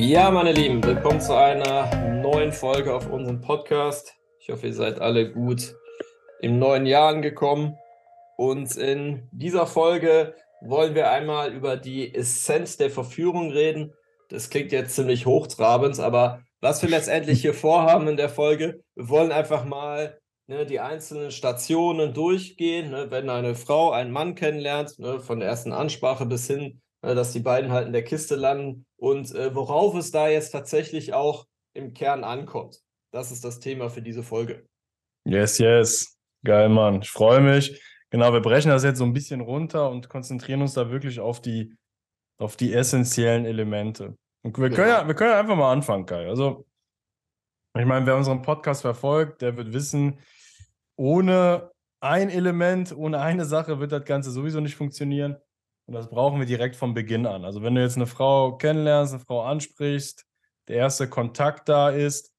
Ja, meine Lieben, willkommen zu einer neuen Folge auf unserem Podcast. Ich hoffe, ihr seid alle gut im neuen Jahr angekommen. Und in dieser Folge wollen wir einmal über die Essenz der Verführung reden. Das klingt jetzt ziemlich hochtrabend, aber was wir letztendlich hier vorhaben in der Folge, wir wollen einfach mal ne, die einzelnen Stationen durchgehen. Ne, wenn eine Frau einen Mann kennenlernt, ne, von der ersten Ansprache bis hin, dass die beiden halt in der Kiste landen und äh, worauf es da jetzt tatsächlich auch im Kern ankommt. Das ist das Thema für diese Folge. Yes, yes. Geil, Mann. Ich freue mich. Genau, wir brechen das jetzt so ein bisschen runter und konzentrieren uns da wirklich auf die, auf die essentiellen Elemente. Und wir, können ja, wir können ja einfach mal anfangen, Kai. Also, ich meine, wer unseren Podcast verfolgt, der wird wissen, ohne ein Element, ohne eine Sache wird das Ganze sowieso nicht funktionieren. Und das brauchen wir direkt vom Beginn an. Also, wenn du jetzt eine Frau kennenlernst, eine Frau ansprichst, der erste Kontakt da ist,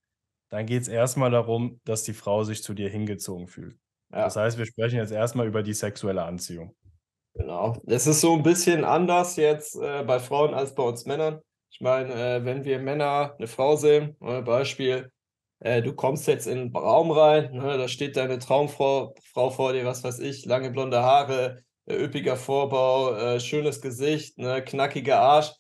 dann geht es erstmal darum, dass die Frau sich zu dir hingezogen fühlt. Ja. Das heißt, wir sprechen jetzt erstmal über die sexuelle Anziehung. Genau. Es ist so ein bisschen anders jetzt äh, bei Frauen als bei uns Männern. Ich meine, äh, wenn wir Männer eine Frau sehen, äh, Beispiel, äh, du kommst jetzt in einen Raum rein, ne, da steht deine Traumfrau Frau vor dir, was weiß ich, lange blonde Haare, üppiger Vorbau, äh, schönes Gesicht, ne, knackiger Arsch.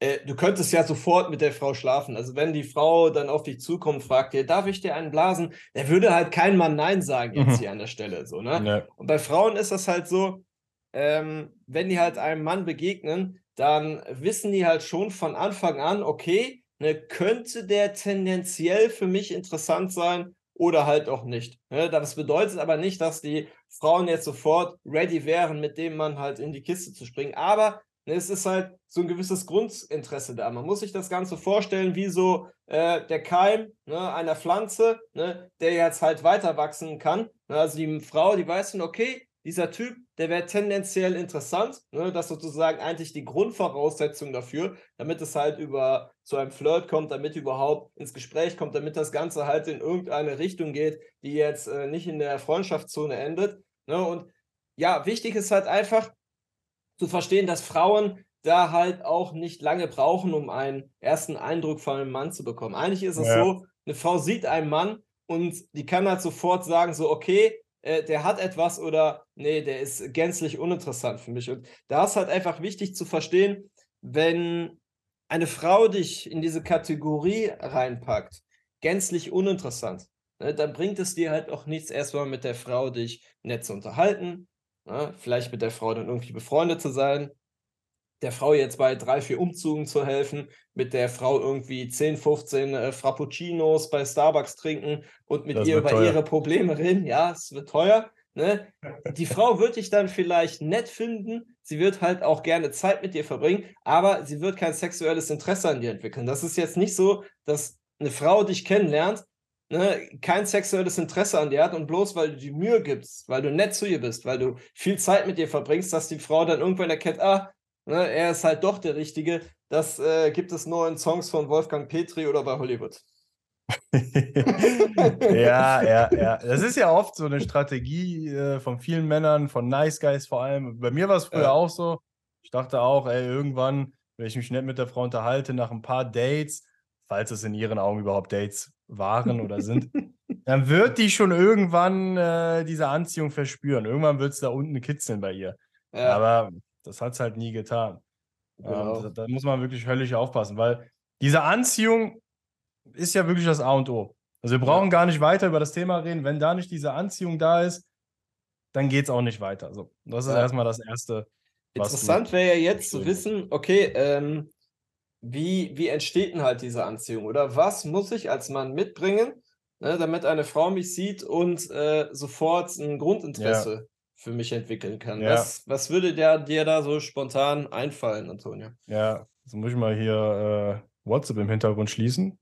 Äh, du könntest ja sofort mit der Frau schlafen. Also wenn die Frau dann auf dich zukommt, fragt dir, darf ich dir einen blasen? Der würde halt kein Mann Nein sagen jetzt mhm. hier an der Stelle. So, ne? Ja. Und bei Frauen ist das halt so, ähm, wenn die halt einem Mann begegnen, dann wissen die halt schon von Anfang an, okay, ne, könnte der tendenziell für mich interessant sein oder halt auch nicht. Ne? Das bedeutet aber nicht, dass die Frauen jetzt sofort ready wären, mit dem Mann halt in die Kiste zu springen. Aber ne, es ist halt so ein gewisses Grundinteresse da. Man muss sich das Ganze vorstellen wie so äh, der Keim ne, einer Pflanze, ne, der jetzt halt weiter wachsen kann. Ne, also die Frau, die weiß dann, okay, dieser Typ, der wäre tendenziell interessant. Ne? Das ist sozusagen eigentlich die Grundvoraussetzung dafür, damit es halt über zu einem Flirt kommt, damit überhaupt ins Gespräch kommt, damit das Ganze halt in irgendeine Richtung geht, die jetzt äh, nicht in der Freundschaftszone endet. Ne? Und ja, wichtig ist halt einfach zu verstehen, dass Frauen da halt auch nicht lange brauchen, um einen ersten Eindruck von einem Mann zu bekommen. Eigentlich ist es ja. so, eine Frau sieht einen Mann und die kann halt sofort sagen, so, okay, äh, der hat etwas oder nee, der ist gänzlich uninteressant für mich. Und da ist halt einfach wichtig zu verstehen, wenn eine Frau dich in diese Kategorie reinpackt, gänzlich uninteressant, ne, dann bringt es dir halt auch nichts, erstmal mit der Frau dich nett zu unterhalten, ne, vielleicht mit der Frau dann irgendwie befreundet zu sein, der Frau jetzt bei drei, vier Umzügen zu helfen, mit der Frau irgendwie 10, 15 äh, Frappuccinos bei Starbucks trinken und mit das ihr über teuer. ihre Probleme reden. Ja, es wird teuer. Ne? Die Frau wird dich dann vielleicht nett finden, sie wird halt auch gerne Zeit mit dir verbringen, aber sie wird kein sexuelles Interesse an dir entwickeln. Das ist jetzt nicht so, dass eine Frau dich kennenlernt, ne, kein sexuelles Interesse an dir hat und bloß weil du die Mühe gibst, weil du nett zu ihr bist, weil du viel Zeit mit ihr verbringst, dass die Frau dann irgendwann erkennt, ah, Ne, er ist halt doch der Richtige. Das äh, gibt es nur in Songs von Wolfgang Petri oder bei Hollywood. ja, ja, ja. Das ist ja oft so eine Strategie äh, von vielen Männern, von Nice Guys vor allem. Bei mir war es früher ja. auch so. Ich dachte auch, ey, irgendwann, wenn ich mich nett mit der Frau unterhalte, nach ein paar Dates, falls es in ihren Augen überhaupt Dates waren oder sind, dann wird die schon irgendwann äh, diese Anziehung verspüren. Irgendwann wird es da unten kitzeln bei ihr. Ja. Aber das hat es halt nie getan. Genau. Ähm, da, da, muss man wirklich höllisch aufpassen, weil diese Anziehung ist ja wirklich das A und O. Also wir brauchen ja. gar nicht weiter über das Thema reden. Wenn da nicht diese Anziehung da ist, dann geht es auch nicht weiter. So, das ist ja. erstmal das Erste. Interessant wäre ja jetzt zu wissen, okay, ähm, wie, wie entsteht denn halt diese Anziehung? Oder was muss ich als Mann mitbringen, ne, damit eine Frau mich sieht und äh, sofort ein Grundinteresse für mich entwickeln kann. Ja. Was, was würde der, dir da so spontan einfallen, Antonio? Ja, jetzt muss ich mal hier äh, WhatsApp im Hintergrund schließen,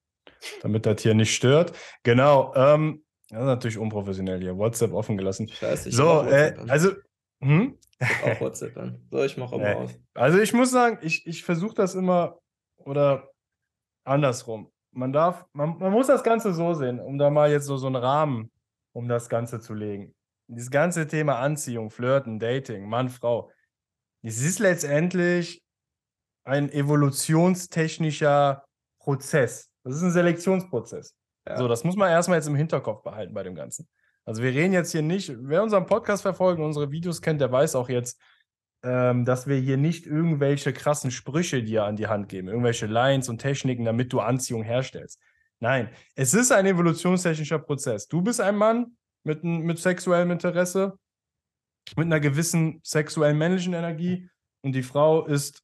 damit das hier nicht stört. Genau, ähm, das ist natürlich unprofessionell hier. WhatsApp offen gelassen. Scheiße, ich so, äh, also. Hm? Ich auch WhatsApp an. So, ich mache auch mal aus. Also ich muss sagen, ich, ich versuche das immer oder andersrum. Man darf, man, man muss das Ganze so sehen, um da mal jetzt so, so einen Rahmen, um das Ganze zu legen dieses ganze Thema Anziehung, Flirten, Dating, Mann, Frau, es ist letztendlich ein evolutionstechnischer Prozess. Das ist ein Selektionsprozess. Ja. So, das muss man erstmal jetzt im Hinterkopf behalten bei dem Ganzen. Also wir reden jetzt hier nicht, wer unseren Podcast verfolgt und unsere Videos kennt, der weiß auch jetzt, ähm, dass wir hier nicht irgendwelche krassen Sprüche dir an die Hand geben, irgendwelche Lines und Techniken, damit du Anziehung herstellst. Nein, es ist ein evolutionstechnischer Prozess. Du bist ein Mann mit, mit sexuellem Interesse, mit einer gewissen sexuellen männlichen Energie und die Frau ist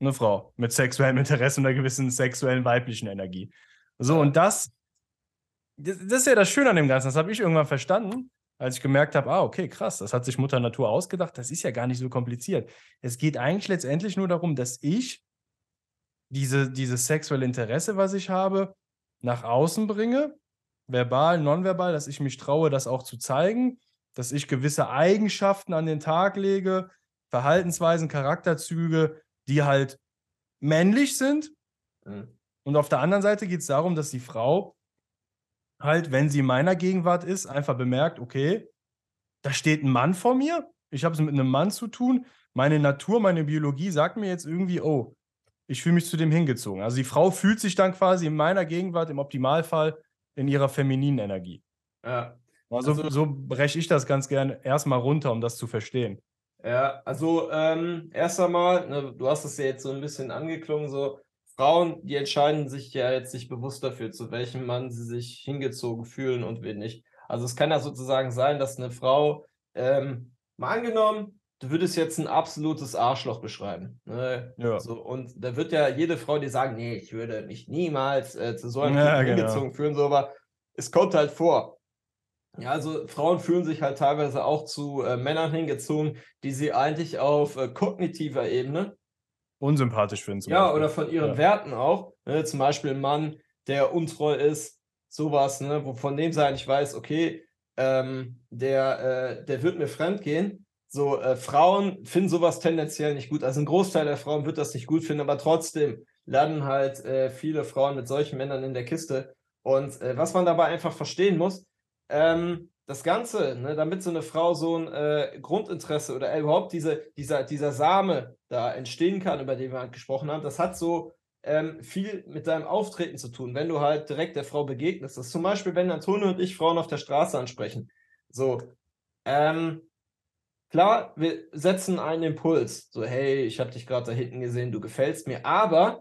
eine Frau mit sexuellem Interesse und einer gewissen sexuellen weiblichen Energie. So, und das, das, das ist ja das Schöne an dem Ganzen. Das habe ich irgendwann verstanden, als ich gemerkt habe, ah, okay, krass, das hat sich Mutter Natur ausgedacht. Das ist ja gar nicht so kompliziert. Es geht eigentlich letztendlich nur darum, dass ich diese, dieses sexuelle Interesse, was ich habe, nach außen bringe, verbal, nonverbal, dass ich mich traue, das auch zu zeigen, dass ich gewisse Eigenschaften an den Tag lege, Verhaltensweisen, Charakterzüge, die halt männlich sind. Mhm. Und auf der anderen Seite geht es darum, dass die Frau halt, wenn sie in meiner Gegenwart ist, einfach bemerkt, okay, da steht ein Mann vor mir, ich habe es mit einem Mann zu tun, meine Natur, meine Biologie sagt mir jetzt irgendwie, oh, ich fühle mich zu dem hingezogen. Also die Frau fühlt sich dann quasi in meiner Gegenwart im Optimalfall in ihrer femininen Energie. Ja. Also, Also- so breche ich das ganz gerne erstmal runter, um das zu verstehen. Ja, also ähm, erst einmal, ne, du hast es ja jetzt so ein bisschen angeklungen, so Frauen, die entscheiden sich ja jetzt nicht bewusst dafür, zu welchem Mann sie sich hingezogen fühlen und wen nicht. Also es kann ja sozusagen sein, dass eine Frau, ähm, mal angenommen, du würdest jetzt ein absolutes Arschloch beschreiben. Ne? Ja. So, und da wird ja jede Frau dir sagen, nee, ich würde mich niemals äh, zu so einem Ja, genau. hingezogen fühlen, so, aber es kommt halt vor. Ja, also Frauen fühlen sich halt teilweise auch zu äh, Männern hingezogen, die sie eigentlich auf äh, kognitiver Ebene, Unsympathisch finden ja, Beispiel. oder von ihren Ja. Werten auch, ne, zum Beispiel ein Mann, der untreu ist, sowas, ne, wo von dem sein ich weiß, okay, ähm, der, äh, der wird mir fremd gehen. So, äh, Frauen finden sowas tendenziell nicht gut. Also ein Großteil der Frauen wird das nicht gut finden, aber trotzdem landen halt äh, viele Frauen mit solchen Männern in der Kiste. Und äh, was man dabei einfach verstehen muss, ähm, das Ganze, ne, damit so eine Frau so ein äh, Grundinteresse oder überhaupt diese, dieser, dieser Same da entstehen kann, über den wir halt gesprochen haben, das hat so ähm, viel mit deinem Auftreten zu tun, wenn du halt direkt der Frau begegnest. Das ist zum Beispiel, wenn Antonio und ich Frauen auf der Straße ansprechen. So, ähm, klar, wir setzen einen Impuls. So, hey, ich habe dich gerade da hinten gesehen, du gefällst mir. Aber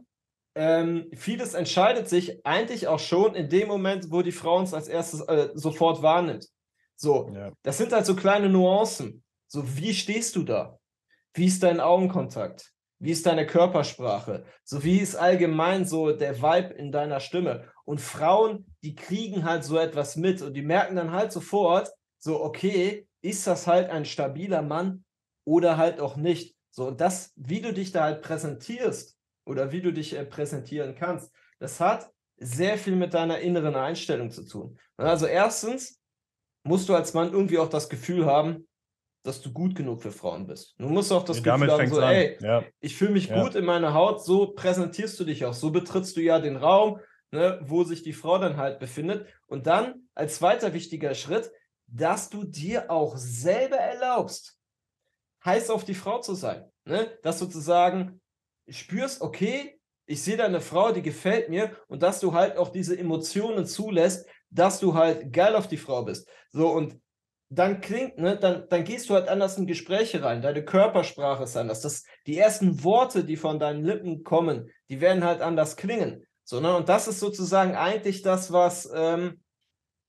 ähm, vieles entscheidet sich eigentlich auch schon in dem Moment, wo die Frau uns als erstes äh, sofort wahrnimmt. So, Ja. das sind halt so kleine Nuancen. So, wie stehst du da? Wie ist dein Augenkontakt? Wie ist deine Körpersprache? So, wie ist allgemein so der Vibe in deiner Stimme? Und Frauen, die kriegen halt so etwas mit und die merken dann halt sofort, so, okay, ist das halt ein stabiler Mann oder halt auch nicht? So, und das, wie du dich da halt präsentierst oder wie du dich äh, präsentieren kannst, das hat sehr viel mit deiner inneren Einstellung zu tun. Also erstens musst du als Mann irgendwie auch das Gefühl haben, dass du gut genug für Frauen bist. Du musst auch das Ja, Gefühl haben, so, ey, Ja. ich fühle mich Ja. gut in meiner Haut, so präsentierst du dich auch, so betrittst du ja den Raum, ne, wo sich die Frau dann halt befindet. Und dann als zweiter wichtiger Schritt, dass du dir auch selber erlaubst, heiß auf die Frau zu sein. Ne? Dass du sozusagen spürst, okay, ich sehe da eine Frau, die gefällt mir und dass du halt auch diese Emotionen zulässt, dass du halt geil auf die Frau bist. So und dann klingt, ne, dann, dann gehst du halt anders in Gespräche rein. Deine Körpersprache ist anders. Das, die ersten Worte, die von deinen Lippen kommen, die werden halt anders klingen. So, ne? Und das ist sozusagen eigentlich das, was ähm,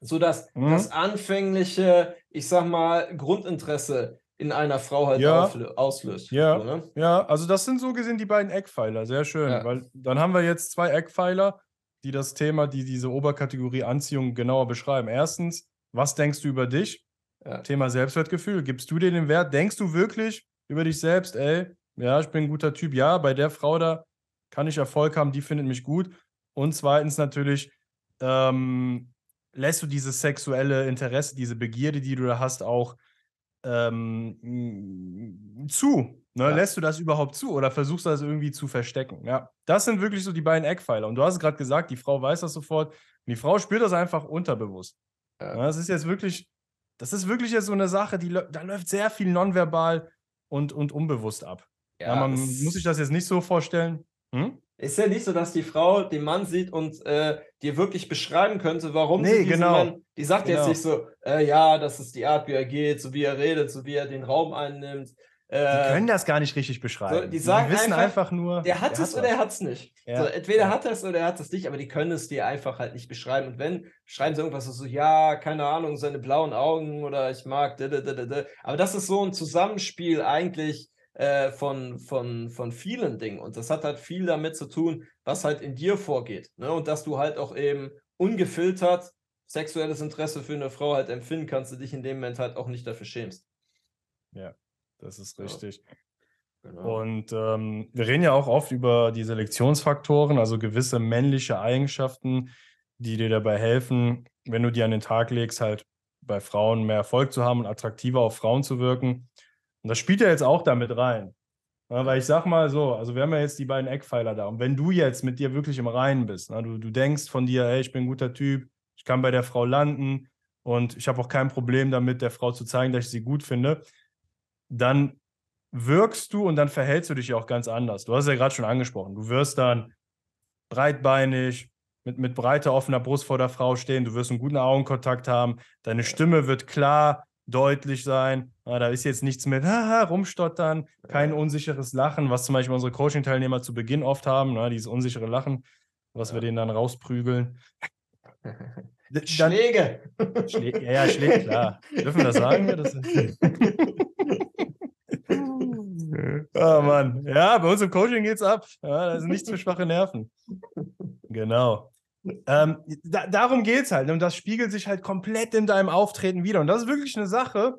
so das, Mhm. das anfängliche, ich sag mal, Grundinteresse in einer Frau halt Ja. auslöst. Ja. So, ne? Ja, also das sind so gesehen die beiden Eckpfeiler. Sehr schön. Ja. Weil dann haben wir jetzt zwei Eckpfeiler, die das Thema, die diese Oberkategorie Anziehung genauer beschreiben. Erstens, was denkst du über dich? Ja. Thema Selbstwertgefühl. Gibst du dir den Wert? Denkst du wirklich über dich selbst, ey, ja, ich bin ein guter Typ. Ja, bei der Frau da kann ich Erfolg haben, die findet mich gut. Und zweitens natürlich, ähm, lässt du dieses sexuelle Interesse, diese Begierde, die du da hast, auch ähm, zu. Ne? Ja. Lässt du das überhaupt zu oder versuchst du das irgendwie zu verstecken? Ja, das sind wirklich so die beiden Eckpfeiler. Und du hast es gerade gesagt, die Frau weiß das sofort. Und die Frau spürt das einfach unterbewusst. Ja. Ja, das ist jetzt wirklich, das ist wirklich jetzt so eine Sache, die da läuft sehr viel nonverbal und, und unbewusst ab. Ja, man muss sich das jetzt nicht so vorstellen. Hm? Ist ja nicht so, dass die Frau den Mann sieht und äh, dir wirklich beschreiben könnte, warum nee, sie diesen genau. Mann, die sagt Genau. jetzt nicht so, äh, ja, das ist die Art, wie er geht, so wie er redet, so wie er den Raum einnimmt. Die Äh, können das gar nicht richtig beschreiben. die sagen wissen einfach, einfach, nur. der hat es oder er hat es nicht. Ja. So, entweder Ja. hat er es oder er hat es nicht, aber die können es dir einfach halt nicht beschreiben. Und wenn, schreiben sie irgendwas so, ja, keine Ahnung, seine blauen Augen oder ich mag, da, da, da, da, da. aber das ist so ein Zusammenspiel eigentlich äh, von, von, von vielen Dingen. Und das hat halt viel damit zu tun, was halt in dir vorgeht. Ne? Und dass du halt auch eben ungefiltert sexuelles Interesse für eine Frau halt empfinden kannst, du dich in dem Moment halt auch nicht dafür schämst. Das ist Ja. richtig. Genau. Und ähm, wir reden ja auch oft über die Selektionsfaktoren, also gewisse männliche Eigenschaften, die dir dabei helfen, wenn du die an den Tag legst, halt bei Frauen mehr Erfolg zu haben und attraktiver auf Frauen zu wirken. Und das spielt ja jetzt auch damit rein. Ja, weil ich sag mal so, also wir haben ja jetzt die beiden Eckpfeiler da. Und wenn du jetzt mit dir wirklich im Reinen bist, na, du, du denkst von dir, hey, ich bin ein guter Typ, ich kann bei der Frau landen und ich habe auch kein Problem damit, der Frau zu zeigen, dass ich sie gut finde, dann wirkst du und dann verhältst du dich ja auch ganz anders. Du hast ja gerade schon angesprochen. Du wirst dann breitbeinig, mit, mit breiter, offener Brust vor der Frau stehen. Du wirst einen guten Augenkontakt haben. Deine Stimme wird klar, deutlich sein. Ah, da ist jetzt nichts mit haha, rumstottern, kein Ja. unsicheres Lachen, was zum Beispiel unsere Coaching-Teilnehmer zu Beginn oft haben, ne, dieses unsichere Lachen, was wir denen dann rausprügeln. Dann, Schläge! Schlä ja, ja, Schläge, klar. Dürfen wir das sagen? Ja, das Oh Mann. Ja, bei uns im Coaching geht's ab. Ja, das ist nichts für schwache Nerven. Genau. Ähm, da, darum geht's halt. Und das spiegelt sich halt komplett in deinem Auftreten wieder. Und das ist wirklich eine Sache,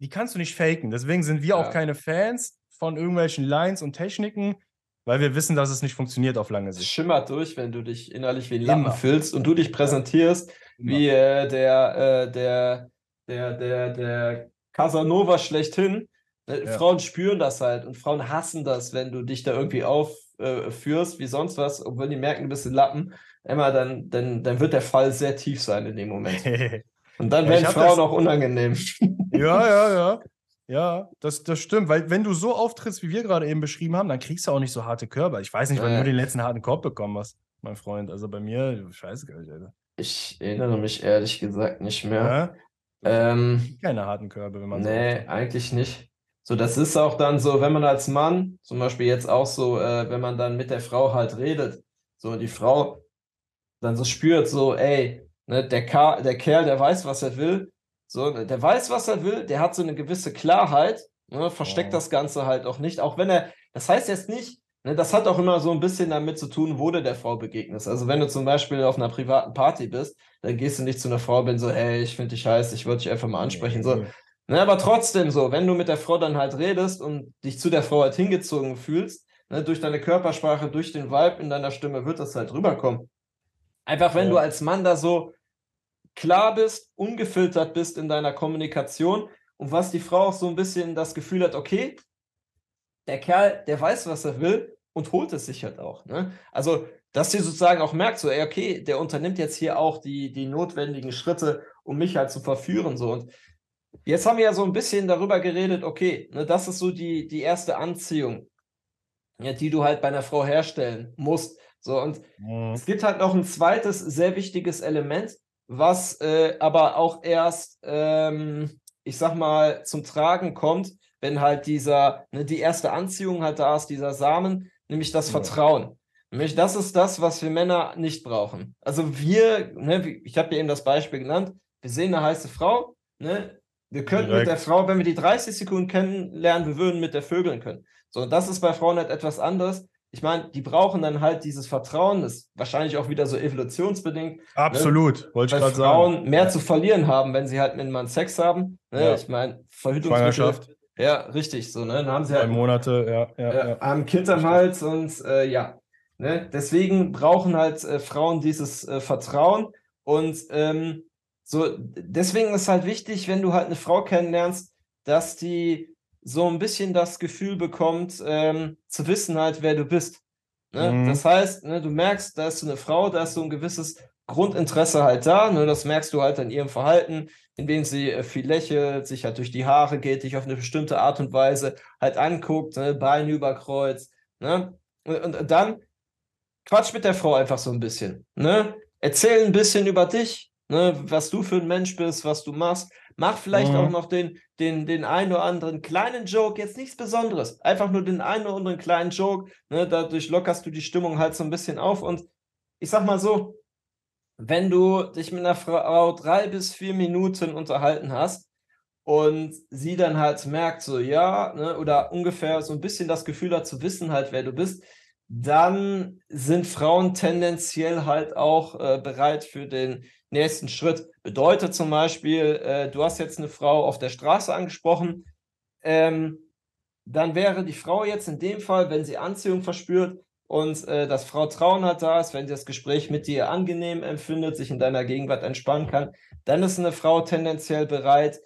die kannst du nicht faken. Deswegen sind wir Ja. auch keine Fans von irgendwelchen Lines und Techniken, weil wir wissen, dass es nicht funktioniert auf lange Es Sicht. schimmert durch, wenn du dich innerlich wie ein Lappen Immer. füllst und du dich präsentierst wie äh, der, äh, der, der, der, der Casanova schlechthin. Äh, Ja. Frauen spüren das halt und Frauen hassen das, wenn du dich da irgendwie aufführst, führst, wie sonst was, obwohl die merken, du bist ein Lappen. Emma, dann, dann, dann wird der Fall sehr tief sein in dem Moment. Und dann werden Frauen das- auch unangenehm. Ja, ja, ja. Ja, das, das stimmt. Weil wenn du so auftrittst, wie wir gerade eben beschrieben haben, dann kriegst du auch nicht so harte Körper. Ich weiß nicht, wann Ja. du den letzten harten Korb bekommen hast, mein Freund. Also bei mir, ich weiß gar nicht, Alter. Ich erinnere mich ehrlich gesagt nicht mehr. Ja? Ähm, Keine harten Körbe, wenn man so Nee, auftritt. eigentlich nicht. So, das ist auch dann so, wenn man als Mann, zum Beispiel jetzt auch so, äh, wenn man dann mit der Frau halt redet, so die Frau dann so spürt, so, ey, ne, der, Ka der Kerl, der weiß, was er will, so, der weiß, was er will, der hat so eine gewisse Klarheit, ne, versteckt Ja. das Ganze halt auch nicht, auch wenn er, das heißt jetzt nicht, ne, das hat auch immer so ein bisschen damit zu tun, wo du der Frau begegnest. Also wenn du zum Beispiel auf einer privaten Party bist, dann gehst du nicht zu einer Frau und bin so, hey, ich finde dich heiß, ich würde dich einfach mal ansprechen, so. Ne, aber trotzdem so, wenn du mit der Frau dann halt redest und dich zu der Frau halt hingezogen fühlst, ne, durch deine Körpersprache, durch den Vibe in deiner Stimme wird das halt rüberkommen. Einfach wenn Ja. du als Mann da so klar bist, ungefiltert bist in deiner Kommunikation und was die Frau auch so ein bisschen das Gefühl hat, okay, der Kerl, der weiß, was er will und holt es sich halt auch. Ne? Also, dass sie sozusagen auch merkt, so, ey, okay, der unternimmt jetzt hier auch die, die notwendigen Schritte, um mich halt zu verführen. So. Und Jetzt haben wir ja so ein bisschen darüber geredet, okay, ne, das ist so die, die erste Anziehung, ja, die du halt bei einer Frau herstellen musst. So, und Mhm. es gibt halt noch ein zweites sehr wichtiges Element, was äh, aber auch erst, ähm, ich sag mal, zum Tragen kommt, wenn halt dieser, ne, die erste Anziehung halt da ist, dieser Samen, nämlich das Ja. Vertrauen. Nämlich das ist das, was wir Männer nicht brauchen. Also wir, ne, ich habe dir eben das Beispiel genannt, wir sehen eine heiße Frau, ne, wir könnten mit der Direkt. Frau, wenn wir die 30 Sekunden kennenlernen, wir würden mit der vögeln können. So, das ist bei Frauen halt etwas anderes. Ich meine, die brauchen dann halt dieses Vertrauen, das ist wahrscheinlich auch wieder so evolutionsbedingt, Absolut, wollte ich gerade sagen. Frauen mehr zu verlieren haben, wenn sie halt mit einem Mann Sex haben. Ne? Ja. Ich meine, Verhütungsmittel. Schwangerschaft, Ja, richtig, so, ne? Dann haben sie drei halt Monate, ja, ja, ja, ja. ein Kind am Hals und äh, ja. Ne? Deswegen brauchen halt äh, Frauen dieses äh, Vertrauen und ähm, so, deswegen ist halt wichtig, wenn du halt eine Frau kennenlernst, dass die so ein bisschen das Gefühl bekommt, ähm, zu wissen halt, wer du bist. Ne? Mhm. Das heißt, ne, du merkst, da ist so eine Frau, da ist so ein gewisses Grundinteresse halt da. Ne? Das merkst du halt an ihrem Verhalten, indem sie äh, viel lächelt, sich halt durch die Haare geht, dich auf eine bestimmte Art und Weise halt anguckt, ne? Beine überkreuzt. Ne? Und, und dann quatsch mit der Frau einfach so ein bisschen. Ne? Erzähl ein bisschen über dich, ne? was du für ein Mensch bist, was du machst. Mach vielleicht mhm. auch noch den, den, den einen oder anderen kleinen Joke, jetzt nichts Besonderes. Einfach nur den einen oder anderen kleinen Joke. Ne? Dadurch lockerst du die Stimmung halt so ein bisschen auf. Und ich sag mal so, wenn du dich mit einer Frau drei bis vier Minuten unterhalten hast und sie dann halt merkt, so ja, ne, oder ungefähr so ein bisschen das Gefühl hat zu wissen halt, wer du bist, dann sind Frauen tendenziell halt auch äh, bereit für den nächsten Schritt. Bedeutet zum Beispiel, äh, du hast jetzt eine Frau auf der Straße angesprochen, ähm, dann wäre die Frau jetzt in dem Fall, wenn sie Anziehung verspürt und äh, das Trauen hat da ist, wenn sie das Gespräch mit dir angenehm empfindet, sich in deiner Gegenwart entspannen kann, dann ist eine Frau tendenziell bereit,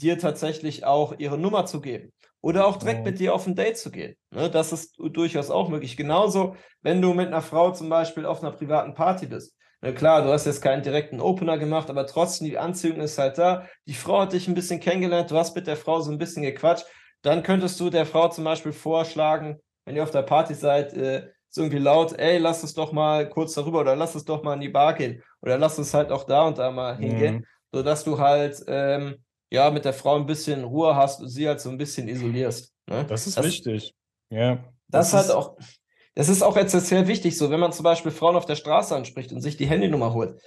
dir tatsächlich auch ihre Nummer zu geben. Oder auch direkt mit dir auf ein Date zu gehen. Ne, das ist durchaus auch möglich. Genauso, wenn du mit einer Frau zum Beispiel auf einer privaten Party bist. Na klar, du hast jetzt keinen direkten Opener gemacht, aber trotzdem, die Anziehung ist halt da. Die Frau hat dich ein bisschen kennengelernt, du hast mit der Frau so ein bisschen gequatscht. Dann könntest du der Frau zum Beispiel vorschlagen, wenn ihr auf der Party seid, äh, so irgendwie laut, ey, lass es doch mal kurz darüber oder lass es doch mal in die Bar gehen oder lass es halt auch da und da mal hingehen, mhm. sodass du halt ähm, ja, mit der Frau ein bisschen Ruhe hast und sie halt so ein bisschen isolierst. Ne? Das ist das, wichtig. Ja. Das, das ist halt auch, das ist auch essentiell wichtig, so wenn man zum Beispiel Frauen auf der Straße anspricht und sich die Handynummer holt.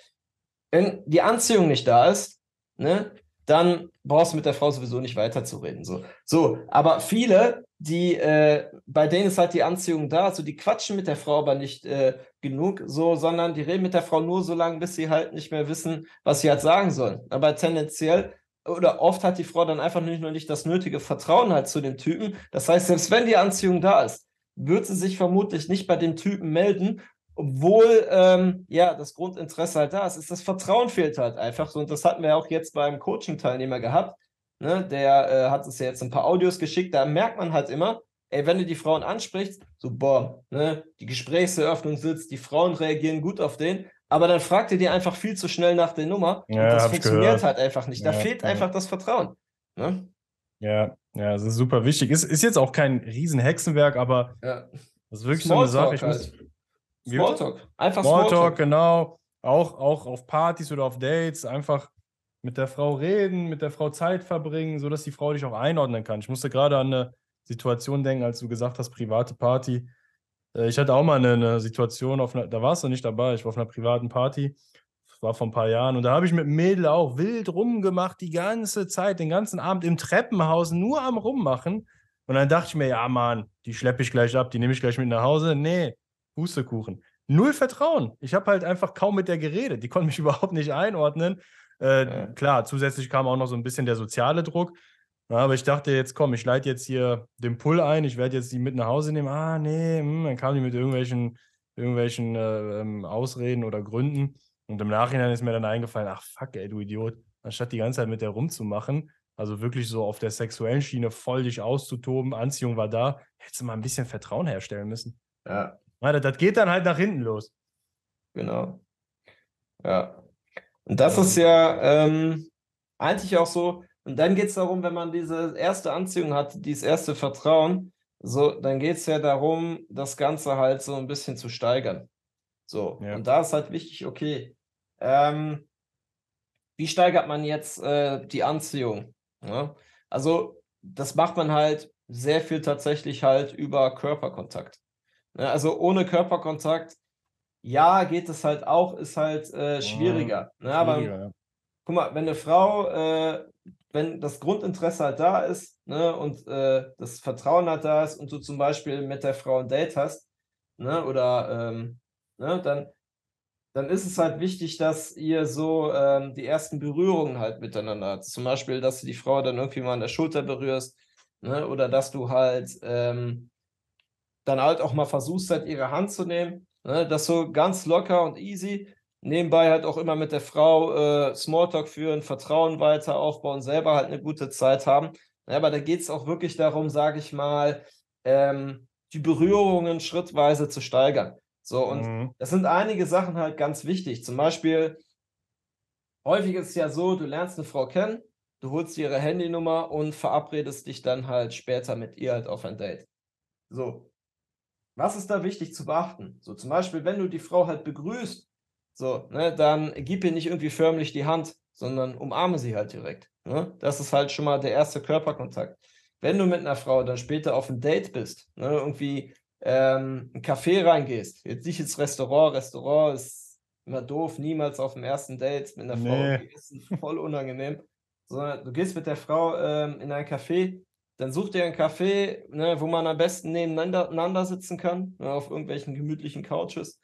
Wenn die Anziehung nicht da ist, ne, dann brauchst du mit der Frau sowieso nicht weiterzureden. So, so aber viele, die, äh, bei denen ist halt die Anziehung da, so die quatschen mit der Frau aber nicht äh, genug, so, sondern die reden mit der Frau nur so lange, bis sie halt nicht mehr wissen, was sie halt sagen sollen. Aber tendenziell oder oft hat die Frau dann einfach nicht nur nicht das nötige Vertrauen halt zu dem Typen. Das heißt, selbst wenn die Anziehung da ist, wird sie sich vermutlich nicht bei dem Typen melden, obwohl ähm, ja das Grundinteresse halt da ist. ist. Das Vertrauen fehlt halt einfach so. Und das hatten wir auch jetzt beim Coaching-Teilnehmer gehabt. Ne? Der äh, hat uns ja jetzt ein paar Audios geschickt. Da merkt man halt immer, ey, wenn du die Frauen ansprichst, so boah, ne, die Gesprächseröffnung sitzt, die Frauen reagieren gut auf den, aber dann fragt ihr dir einfach viel zu schnell nach der Nummer. Ja, und das funktioniert halt einfach nicht. Da ja, fehlt ja. einfach das Vertrauen. Ne? Ja, ja, das ist super wichtig. Ist, ist jetzt auch kein Riesenhexenwerk, aber ja. das ist wirklich Smalltalk so eine Sache. Ich halt. muss, Smalltalk. Einfach Smalltalk, Smalltalk, genau. Auch, auch auf Partys oder auf Dates einfach mit der Frau reden, mit der Frau Zeit verbringen, sodass die Frau dich auch einordnen kann. Ich musste gerade an eine Situation denken, als du gesagt hast, private Party. Äh, ich hatte auch mal eine, eine Situation, auf einer, da warst du nicht dabei, ich war auf einer privaten Party, das war vor ein paar Jahren, und da habe ich mit Mädel auch wild rumgemacht, die ganze Zeit, den ganzen Abend im Treppenhaus, nur am Rummachen. Und dann dachte ich mir, ja, Mann, die schleppe ich gleich ab, die nehme ich gleich mit nach Hause. Nee, Pustekuchen. Null Vertrauen. Ich habe halt einfach kaum mit der geredet. Die konnte mich überhaupt nicht einordnen. Äh, ja. Klar, zusätzlich kam auch noch so ein bisschen der soziale Druck. Ja, aber ich dachte jetzt, komm, ich leite jetzt hier den Pull ein, ich werde jetzt die mit nach Hause nehmen. Ah, nee, hm, dann kam die mit irgendwelchen, irgendwelchen äh, ähm, Ausreden oder Gründen. Und im Nachhinein ist mir dann eingefallen, ach fuck, ey, du Idiot, anstatt die ganze Zeit mit der rumzumachen, also wirklich so auf der sexuellen Schiene voll dich auszutoben, Anziehung war da, hättest du mal ein bisschen Vertrauen herstellen müssen. Ja. ja das, das geht dann halt nach hinten los. Genau. Ja. Und das ist ja ähm, eigentlich auch so, und dann geht es darum, wenn man diese erste Anziehung hat, dieses erste Vertrauen, so, dann geht es ja darum, das Ganze halt so ein bisschen zu steigern. So, ja. und da ist halt wichtig, okay, ähm, wie steigert man jetzt äh, die Anziehung? Ja? Also, das macht man halt sehr viel tatsächlich halt über Körperkontakt. Ja, also ohne Körperkontakt, ja, geht es halt auch, ist halt äh, schwieriger. Ja, aber ja. guck mal, wenn eine Frau äh, wenn das Grundinteresse halt da ist ne, und äh, das Vertrauen halt da ist und du zum Beispiel mit der Frau ein Date hast, ne, oder ähm, ne, dann, dann ist es halt wichtig, dass ihr so ähm, die ersten Berührungen halt miteinander habt. Zum Beispiel, dass du die Frau dann irgendwie mal an der Schulter berührst, ne, oder dass du halt ähm, dann halt auch mal versuchst, halt ihre Hand zu nehmen. Ne, das so ganz locker und easy nebenbei halt auch immer mit der Frau äh, Smalltalk führen, Vertrauen weiter aufbauen, selber halt eine gute Zeit haben. Ja, aber da geht es auch wirklich darum, sage ich mal, ähm, die Berührungen schrittweise zu steigern. So, und mhm. das sind einige Sachen halt ganz wichtig. Zum Beispiel, häufig ist es ja so, du lernst eine Frau kennen, du holst ihre Handynummer und verabredest dich dann halt später mit ihr halt auf ein Date. So. was ist da wichtig zu beachten? So zum Beispiel, wenn du die Frau halt begrüßt, so, ne, dann gib ihr nicht irgendwie förmlich die Hand, sondern umarme sie halt direkt. Ne? Das ist halt schon mal der erste Körperkontakt. Wenn du mit einer Frau dann später auf ein Date bist, ne, irgendwie ähm, ein Café reingehst, jetzt nicht ins Restaurant, Restaurant ist immer doof, niemals auf dem ersten Date mit einer nee. Frau essen, voll unangenehm, sondern du gehst mit der Frau ähm, in ein Café, dann such dir ein Café, ne, wo man am besten nebeneinander sitzen kann, ne, auf irgendwelchen gemütlichen Couches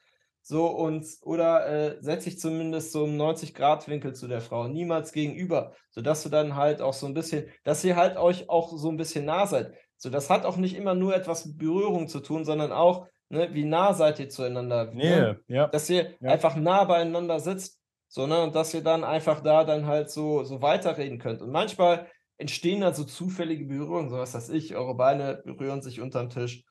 so und oder äh, setze ich zumindest so einen 90-Grad-Winkel zu der Frau, niemals gegenüber, sodass du dann halt auch so ein bisschen, dass ihr halt euch auch so ein bisschen nah seid. So, das hat auch nicht immer nur etwas mit Berührung zu tun, sondern auch, ne, wie nah seid ihr zueinander. Nee, ne? ja. Dass ihr ja. einfach nah beieinander sitzt, so, ne, und dass ihr dann einfach da dann halt so, so weiterreden könnt. Und manchmal entstehen dann so zufällige Berührungen, so was weiß ich, eure Beine berühren sich unterm Tisch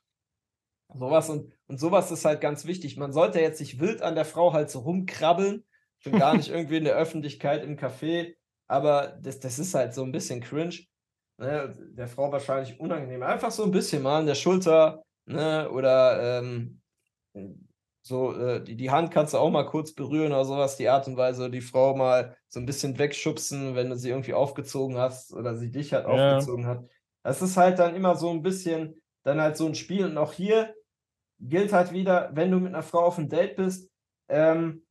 Sowas und, und sowas ist halt ganz wichtig. Man sollte jetzt nicht wild an der Frau halt so rumkrabbeln, schon gar nicht irgendwie in der Öffentlichkeit im Café, aber das, das ist halt so ein bisschen cringe. Ne? Der Frau wahrscheinlich unangenehm. Einfach so ein bisschen mal an der Schulter, ne? Oder ähm, so, äh, die, die Hand kannst du auch mal kurz berühren oder sowas, die Art und Weise, die Frau mal so ein bisschen wegschubsen, wenn du sie irgendwie aufgezogen hast oder sie dich halt ja. aufgezogen hat. Das ist halt dann immer so ein bisschen dann halt so ein Spiel. Und auch hier gilt halt wieder, wenn du mit einer Frau auf ein Date bist, ähm,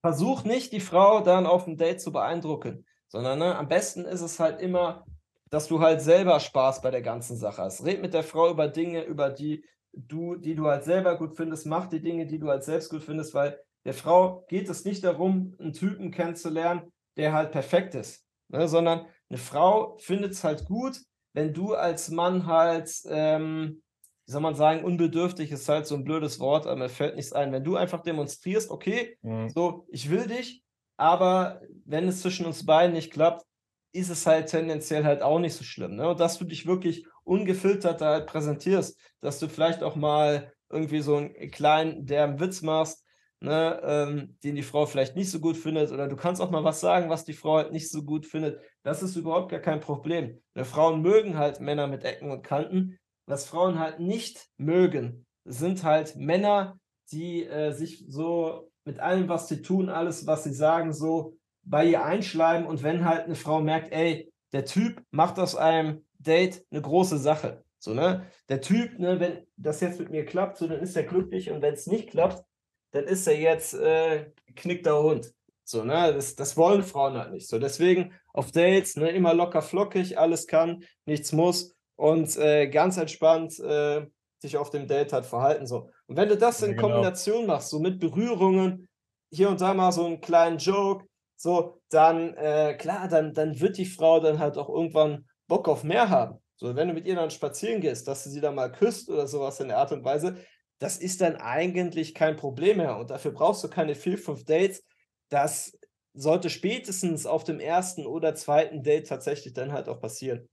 versuch nicht, die Frau dann auf dem Date zu beeindrucken, sondern ne, am besten ist es halt immer, dass du halt selber Spaß bei der ganzen Sache hast. Red mit der Frau über Dinge, über die du, die du halt selber gut findest, mach die Dinge, die du halt selbst gut findest, weil der Frau geht es nicht darum, einen Typen kennenzulernen, der halt perfekt ist, ne, sondern eine Frau findet es halt gut, wenn du als Mann halt ähm, wie soll man sagen, unbedürftig ist halt so ein blödes Wort, aber mir fällt nichts ein. Wenn du einfach demonstrierst, okay, mhm. so, ich will dich, aber wenn es zwischen uns beiden nicht klappt, ist es halt tendenziell halt auch nicht so schlimm. Ne? Und dass du dich wirklich ungefiltert halt präsentierst, dass du vielleicht auch mal irgendwie so einen kleinen derben Witz machst, ne, ähm, den die Frau vielleicht nicht so gut findet, oder du kannst auch mal was sagen, was die Frau halt nicht so gut findet. Das ist überhaupt gar kein Problem. Ne, Frauen mögen halt Männer mit Ecken und Kanten, was Frauen halt nicht mögen, sind halt Männer, die äh, sich so mit allem, was sie tun, alles, was sie sagen, so bei ihr einschleimen. Und wenn halt eine Frau merkt, ey, der Typ macht aus einem Date eine große Sache. So, ne? Der Typ, ne, wenn das jetzt mit mir klappt, so, dann ist er glücklich. Und wenn es nicht klappt, dann ist er jetzt äh, knickter Hund. So, ne? Das, das wollen Frauen halt nicht. So, deswegen auf Dates, ne, immer locker flockig, alles kann, nichts muss und äh, ganz entspannt äh, sich auf dem Date halt verhalten. So. Und wenn du das in genau. Kombination machst, so mit Berührungen, hier und da mal so einen kleinen Joke, so, dann, äh, klar, dann, dann wird die Frau dann halt auch irgendwann Bock auf mehr haben. So, wenn du mit ihr dann spazieren gehst, dass du sie dann mal küsst oder sowas in der Art und Weise, das ist dann eigentlich kein Problem mehr. Und dafür brauchst du keine vier, fünf Dates. Das sollte spätestens auf dem ersten oder zweiten Date tatsächlich dann halt auch passieren.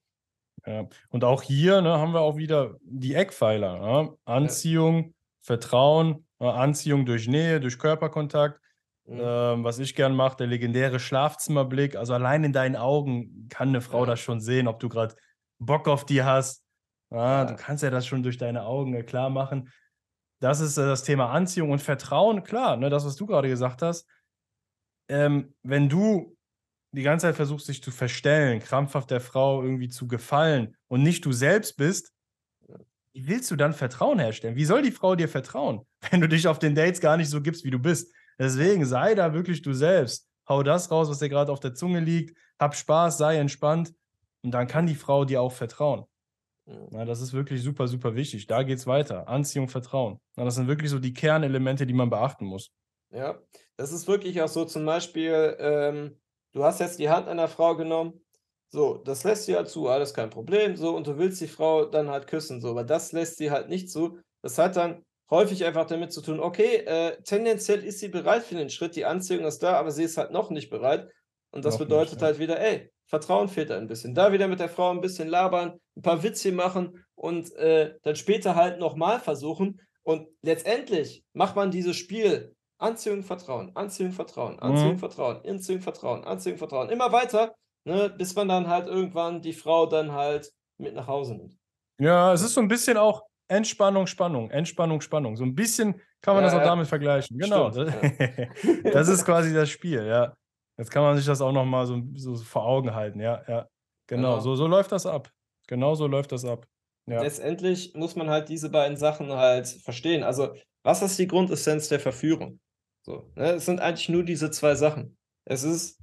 Ja. Und auch hier ne, haben wir auch wieder die Eckpfeiler. Ne? Anziehung, ja. Vertrauen? Anziehung durch Nähe, durch Körperkontakt. Mhm. Ähm, was ich gern mache, der legendäre Schlafzimmerblick. Also allein in deinen Augen kann eine Frau ja. das schon sehen, ob du gerade Bock auf die hast. Ja, Du kannst ja das schon durch deine Augen klar machen. Das ist äh, das Thema Anziehung und Vertrauen. Klar, ne, das, was du gerade gesagt hast. Ähm, wenn du die ganze Zeit versuchst, dich zu verstellen, krampfhaft der Frau irgendwie zu gefallen und nicht du selbst bist, wie willst du dann Vertrauen herstellen? Wie soll die Frau dir vertrauen, wenn du dich auf den Dates gar nicht so gibst, wie du bist? Deswegen sei da wirklich du selbst. Hau das raus, was dir gerade auf der Zunge liegt. Hab Spaß, sei entspannt. Und dann kann die Frau dir auch vertrauen. Na, das ist wirklich super, super wichtig. Da geht es weiter. Anziehung, Vertrauen. Na, das sind wirklich so die Kernelemente, die man beachten muss. Ja, das ist wirklich auch so zum Beispiel, ähm, du hast jetzt die Hand einer Frau genommen, so, das lässt sie halt zu, alles kein Problem, so, und du willst die Frau dann halt küssen, so, aber das lässt sie halt nicht zu. Das hat dann häufig einfach damit zu tun, okay, äh, tendenziell ist sie bereit für den Schritt, die Anziehung ist da, aber sie ist halt noch nicht bereit. Und das noch bedeutet nicht, ja. halt wieder, ey, Vertrauen fehlt da ein bisschen. Da wieder mit der Frau ein bisschen labern, ein paar Witze machen und äh, dann später halt nochmal versuchen. Und letztendlich macht man dieses Spiel Anziehung, Vertrauen, Anziehung, Vertrauen, Anziehung, mhm. Vertrauen, Anziehung, Vertrauen, Anziehung, Vertrauen. Immer weiter, ne, bis man dann halt irgendwann die Frau dann halt mit nach Hause nimmt. Ja, es ist so ein bisschen auch, Entspannung, Spannung, Entspannung, Spannung. So ein bisschen kann man ja, das auch ja. damit vergleichen. Genau. Stimmt, das, das ist quasi das Spiel, ja. Jetzt kann man sich das auch nochmal so, so vor Augen halten, ja, ja. Genau, genau. So, so läuft das ab. Genau so läuft das ab. Ja. Letztendlich muss man halt diese beiden Sachen halt verstehen. Also, was ist die Grundessenz der Verführung? So, ne? Es sind eigentlich nur diese zwei Sachen. Es ist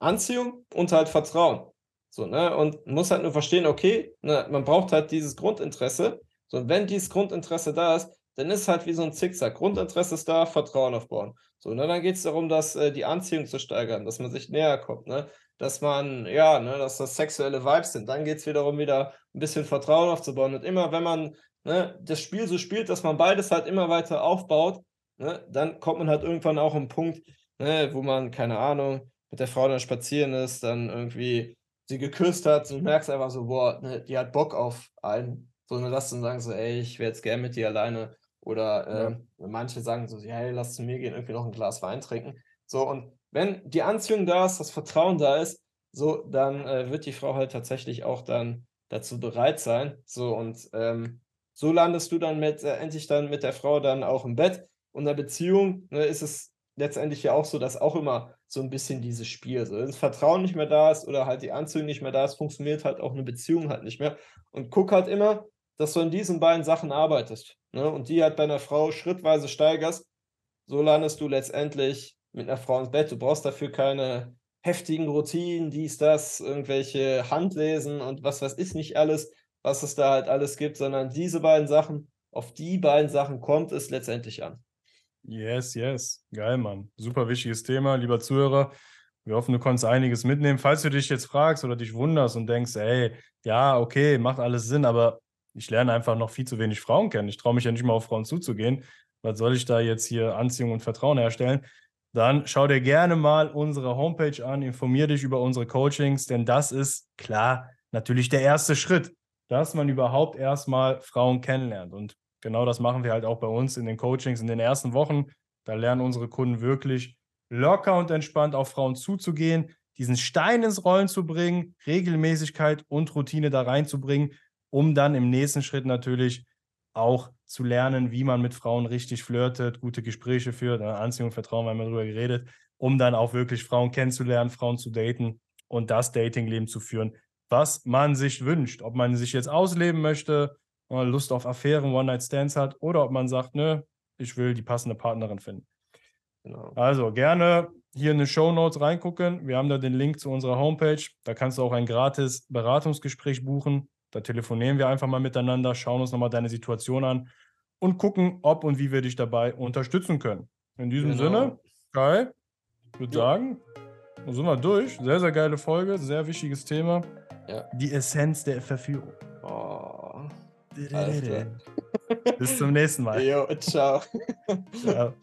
Anziehung und halt Vertrauen. So, ne? Und muss halt nur verstehen, okay, ne, man braucht halt dieses Grundinteresse. So, und wenn dieses Grundinteresse da ist, dann ist es halt wie so ein Zickzack. Grundinteresse ist da, Vertrauen aufbauen. So, ne? Dann geht es darum, dass äh, die Anziehung zu steigern, dass man sich näher kommt, ne? Dass man, ja, ne, dass das sexuelle Vibes sind. Dann geht es wiederum wieder ein bisschen Vertrauen aufzubauen. Und immer, wenn man ne, das Spiel so spielt, dass man beides halt immer weiter aufbaut, ne, dann kommt man halt irgendwann auch einen Punkt, ne, wo man, keine Ahnung, mit der Frau dann spazieren ist, dann irgendwie sie geküsst hat, du merkst einfach so, boah, ne, die hat Bock auf einen. So, ne, dass du dann sagen so, ey, ich wäre jetzt gern mit dir alleine. Oder äh, ja. manche sagen so, hey, lass zu mir gehen, irgendwie noch ein Glas Wein trinken. So, und wenn die Anziehung da ist, das Vertrauen da ist, so, dann äh, wird die Frau halt tatsächlich auch dann dazu bereit sein. So, und ähm, so landest du dann mit, äh, endlich dann mit der Frau dann auch im Bett. Der Beziehung ne, ist es letztendlich ja auch so, dass auch immer so ein bisschen dieses Spiel, so das Vertrauen nicht mehr da ist oder halt die Anziehung nicht mehr da ist, funktioniert halt auch eine Beziehung halt nicht mehr. Und guck halt immer, dass du in diesen beiden Sachen arbeitest ne? und die halt bei einer Frau schrittweise steigerst, so landest du letztendlich mit einer Frau ins Bett. Du brauchst dafür keine heftigen Routinen, dies, das, irgendwelche Handlesen und was weiß ich nicht alles, was es da halt alles gibt, sondern diese beiden Sachen, auf die beiden Sachen kommt es letztendlich an. Yes, yes. Geil, Mann. Super wichtiges Thema, lieber Zuhörer. Wir hoffen, du konntest einiges mitnehmen. Falls du dich jetzt fragst oder dich wunderst und denkst, ey, ja, okay, macht alles Sinn, aber ich lerne einfach noch viel zu wenig Frauen kennen. Ich traue mich ja nicht mal auf Frauen zuzugehen. Was soll ich da jetzt hier Anziehung und Vertrauen herstellen? Dann schau dir gerne mal unsere Homepage an, informier dich über unsere Coachings, denn das ist klar natürlich der erste Schritt, dass man überhaupt erstmal Frauen kennenlernt. Und genau das machen wir halt auch bei uns in den Coachings in den ersten Wochen. Da lernen unsere Kunden wirklich locker und entspannt auf Frauen zuzugehen, diesen Stein ins Rollen zu bringen, Regelmäßigkeit und Routine da reinzubringen, um dann im nächsten Schritt natürlich auch zu lernen, wie man mit Frauen richtig flirtet, gute Gespräche führt, ne, Anziehung, Vertrauen, wir haben darüber geredet, um dann auch wirklich Frauen kennenzulernen, Frauen zu daten und das Datingleben zu führen, was man sich wünscht. Ob man sich jetzt ausleben möchte, Lust auf Affären, One-Night-Stands hat oder ob man sagt, nö, ich will die passende Partnerin finden. Genau. Also gerne hier in den Show Notes reingucken. Wir haben da den Link zu unserer Homepage. Da kannst du auch ein gratis Beratungsgespräch buchen. Da telefonieren wir einfach mal miteinander, schauen uns nochmal deine Situation an und gucken, ob und wie wir dich dabei unterstützen können. In diesem genau. Sinne, Kai, ich würde ja. sagen, sind wir durch. Sehr, sehr geile Folge, sehr wichtiges Thema. Ja. Die Essenz der Verführung. Oh. Bis zum nächsten Mal. Jo, ciao. ciao.